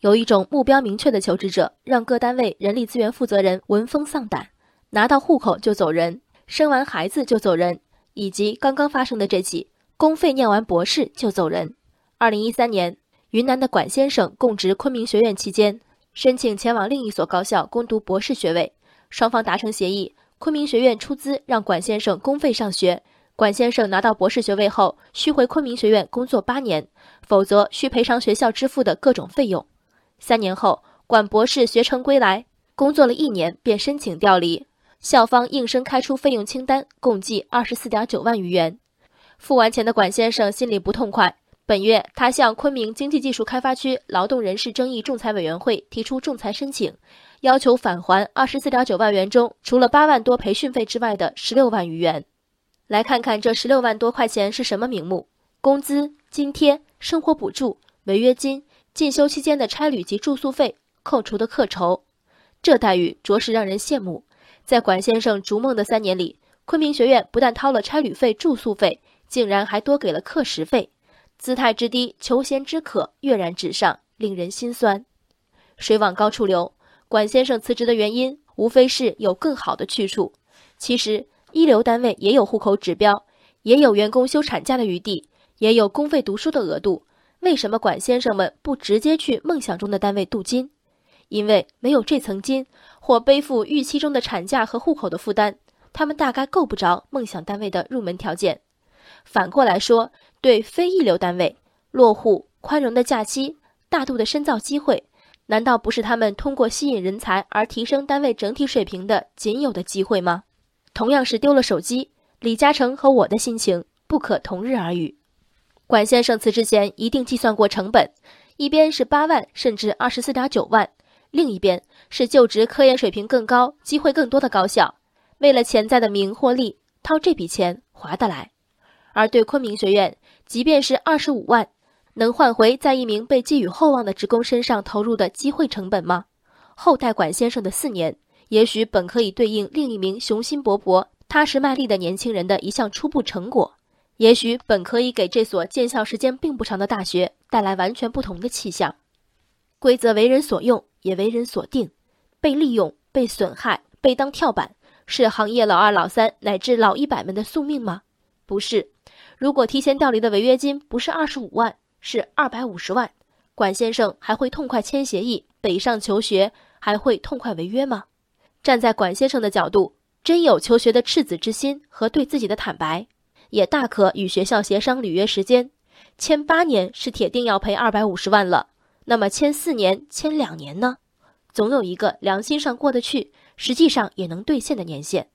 有一种目标明确的求职者，让各单位人力资源负责人闻风丧胆，拿到户口就走人，生完孩子就走人，以及刚刚发生的这起公费念完博士就走人。二零一三年，云南的管先生供职昆明学院期间，申请前往另一所高校攻读博士学位，双方达成协议，昆明学院出资让管先生公费上学。管先生拿到博士学位后，需回昆明学院工作八年，否则需赔偿学校支付的各种费用。三年后，管博士学成归来，工作了一年便申请调离，校方应声开出费用清单，共计二十四点九万余元。付完钱的管先生心里不痛快。本月，他向昆明经济技术开发区劳动人事争议仲裁委员会提出仲裁申请，要求返还二十四点九万元中除了八万多培训费之外的十六万余元。来看看这十六万多块钱是什么名目：工资、津贴、生活补助、违约金。进修期间的差旅及住宿费扣除的课酬，这待遇着实让人羡慕。在管先生逐梦的三年里，昆明学院不但掏了差旅费、住宿费，竟然还多给了课时费，姿态之低，求贤之可跃然纸上，令人心酸。水往高处流，管先生辞职的原因无非是有更好的去处。其实，一流单位也有户口指标，也有员工休产假的余地，也有公费读书的额度。为什么管先生们不直接去梦想中的单位镀金？因为没有这层金，或背负预期中的产假和户口的负担，他们大概够不着梦想单位的入门条件。反过来说，对非一流单位，落户、宽容的假期、大度的深造机会，难道不是他们通过吸引人才而提升单位整体水平的仅有的机会吗？同样是丢了手机，李嘉诚和我的心情不可同日而语。管先生辞职前一定计算过成本，一边是八万甚至二十四点九万，另一边是就职科研水平更高、机会更多的高校。为了潜在的名或利，掏这笔钱划得来。而对昆明学院，即便是二十五万，能换回在一名被寄予厚望的职工身上投入的机会成本吗？后代管先生的四年，也许本可以对应另一名雄心勃勃、踏实卖力的年轻人的一项初步成果。也许本可以给这所建校时间并不长的大学带来完全不同的气象。规则为人所用，也为人所定。被利用、被损害、被当跳板，是行业老二、老三乃至老一百们的宿命吗？不是。如果提前调离的违约金不是二十五万，是二百五十万，管先生还会痛快签协议北上求学，还会痛快违约吗？站在管先生的角度，真有求学的赤子之心和对自己的坦白。也大可与学校协商履约时间，签八年是铁定要赔二百五十万了。那么签四年、签两年呢？总有一个良心上过得去，实际上也能兑现的年限。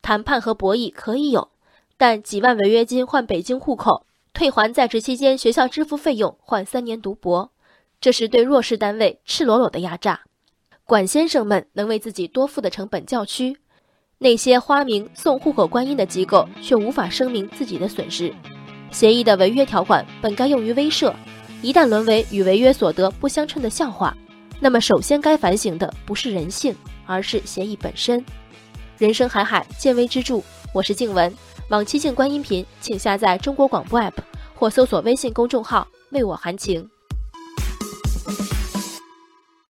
谈判和博弈可以有，但几万违约金换北京户口，退还在职期间学校支付费用换三年读博，这是对弱势单位赤裸裸的压榨。管先生们能为自己多付的成本较屈。那些花名送户口观音的机构却无法声明自己的损失。协议的违约条款本该用于威慑，一旦沦为与违约所得不相称的笑话，那么首先该反省的不是人性，而是协议本身。人生海海，见微知著。我是静文，往期静观音频，请下载中国广播 app 或搜索微信公众号为我含情。